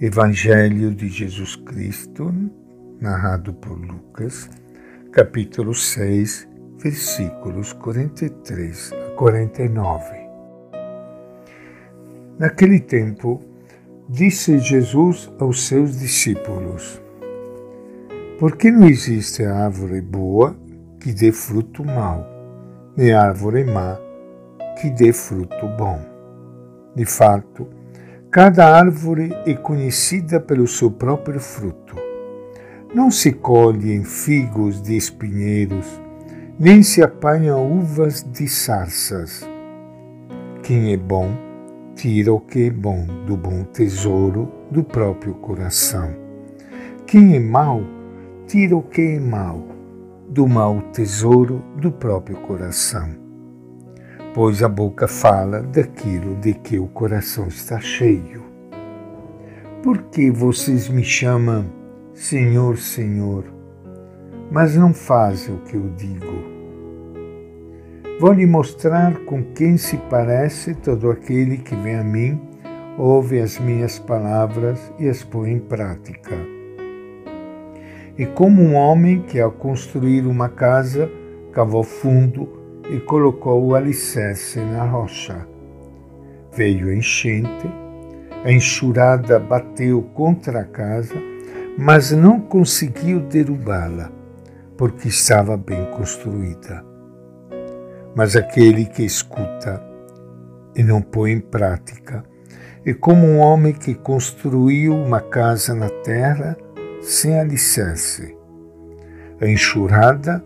Evangelho de Jesus Cristo, narrado por Lucas, capítulo 6, versículos 43 a 49. Naquele tempo, disse Jesus aos seus discípulos: Por que não existe árvore boa que dê fruto mau, nem árvore má que dê fruto bom? De fato, Cada árvore é conhecida pelo seu próprio fruto. Não se colhem figos de espinheiros, nem se apanha uvas de sarças. Quem é bom, tira o que é bom do bom tesouro do próprio coração. Quem é mau, tira o que é mau do mau tesouro do próprio coração pois a boca fala daquilo de que o coração está cheio. Por que vocês me chamam Senhor, Senhor, mas não fazem o que eu digo? Vou lhe mostrar com quem se parece todo aquele que vem a mim, ouve as minhas palavras e as põe em prática. E como um homem que, ao construir uma casa, cavou fundo e colocou o alicerce na rocha. Veio a enchente, a enxurrada bateu contra a casa, mas não conseguiu derrubá-la, porque estava bem construída. Mas aquele que escuta e não põe em prática é como um homem que construiu uma casa na terra sem alicerce. A enxurrada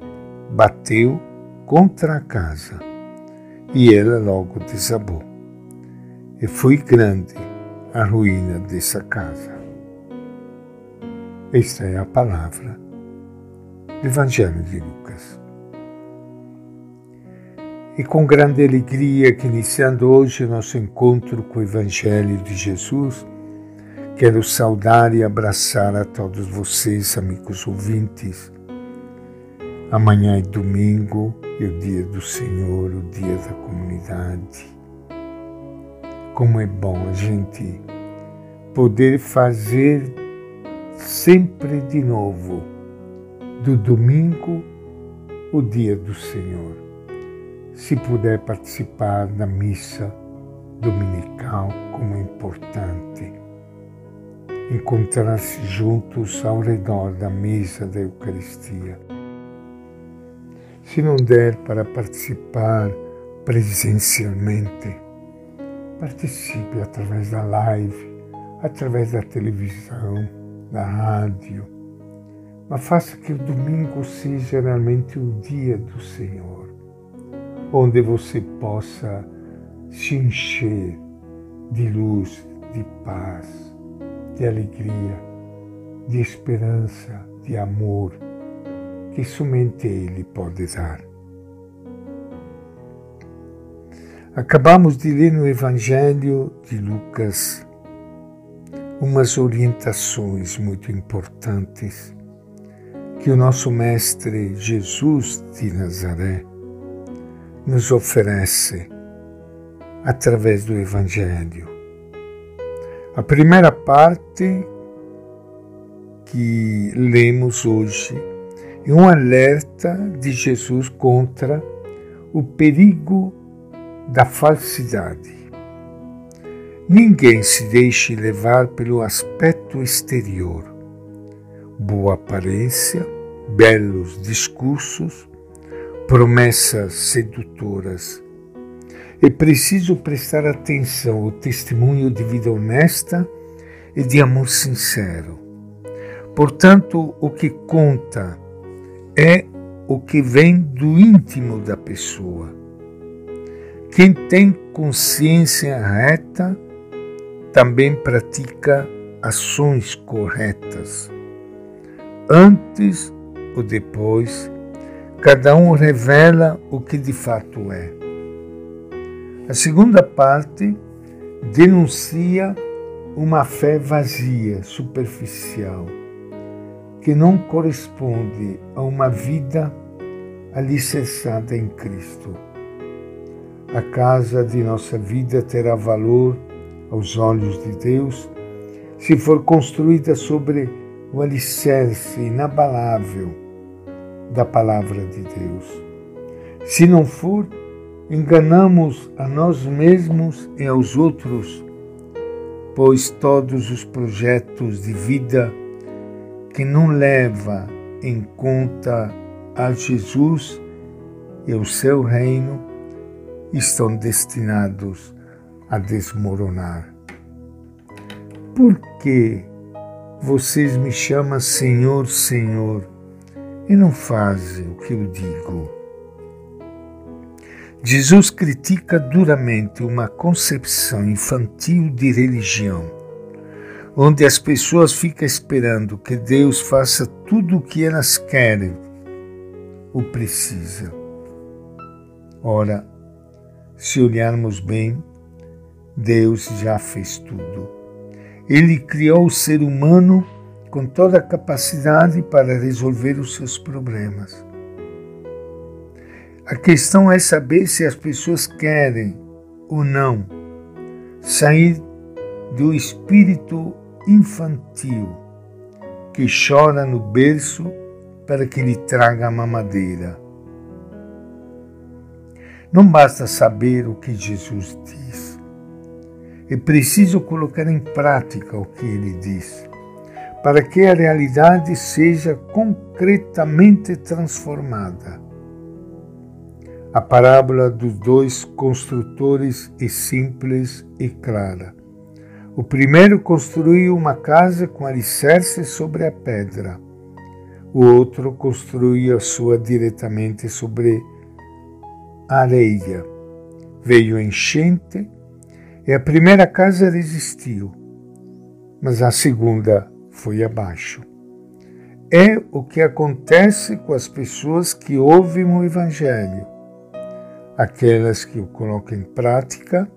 bateu contra a casa, e ela logo desabou. E foi grande a ruína dessa casa. Esta é a palavra do Evangelho de Lucas. E com grande alegria que iniciando hoje nosso encontro com o Evangelho de Jesus, quero saudar e abraçar a todos vocês, amigos ouvintes. Amanhã é domingo, e o dia do Senhor, o dia da comunidade. Como é bom a gente poder fazer sempre de novo do domingo o dia do Senhor. Se puder participar da missa dominical, como é importante. Encontrar-se juntos ao redor da mesa da Eucaristia se não der para participar presencialmente, participe através da live, através da televisão, da rádio. Mas faça que o domingo seja realmente o dia do Senhor, onde você possa se encher de luz, de paz, de alegria, de esperança, de amor que somente Ele pode dar. Acabamos de ler no Evangelho de Lucas umas orientações muito importantes que o nosso Mestre Jesus de Nazaré nos oferece através do Evangelho. A primeira parte que lemos hoje e um alerta de Jesus contra o perigo da falsidade. Ninguém se deixe levar pelo aspecto exterior, boa aparência, belos discursos, promessas sedutoras. É preciso prestar atenção ao testemunho de vida honesta e de amor sincero. Portanto, o que conta é o que vem do íntimo da pessoa. Quem tem consciência reta também pratica ações corretas. Antes ou depois, cada um revela o que de fato é. A segunda parte denuncia uma fé vazia, superficial que não corresponde a uma vida alicerçada em Cristo. A casa de nossa vida terá valor aos olhos de Deus se for construída sobre o alicerce inabalável da palavra de Deus. Se não for, enganamos a nós mesmos e aos outros, pois todos os projetos de vida que não leva em conta a Jesus e o seu reino estão destinados a desmoronar. Por que vocês me chamam Senhor, Senhor e não fazem o que eu digo? Jesus critica duramente uma concepção infantil de religião, onde as pessoas ficam esperando que Deus faça tudo o que elas querem ou precisam. Ora, se olharmos bem, Deus já fez tudo. Ele criou o ser humano com toda a capacidade para resolver os seus problemas. A questão é saber se as pessoas querem ou não sair do espírito infantil que chora no berço para que lhe traga a mamadeira. Não basta saber o que Jesus diz. É preciso colocar em prática o que ele diz, para que a realidade seja concretamente transformada a parábola dos dois construtores é simples e clara. O primeiro construiu uma casa com alicerce sobre a pedra. O outro construiu a sua diretamente sobre a areia. Veio a enchente e a primeira casa resistiu, mas a segunda foi abaixo. É o que acontece com as pessoas que ouvem o Evangelho aquelas que o colocam em prática,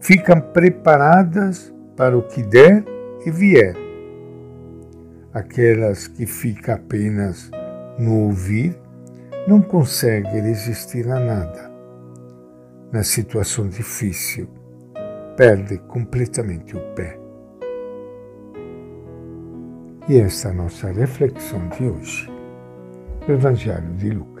ficam preparadas para o que der e vier. Aquelas que ficam apenas no ouvir não conseguem resistir a nada. Na situação difícil, perde completamente o pé. E esta é a nossa reflexão de hoje. O Evangelho de Lucas.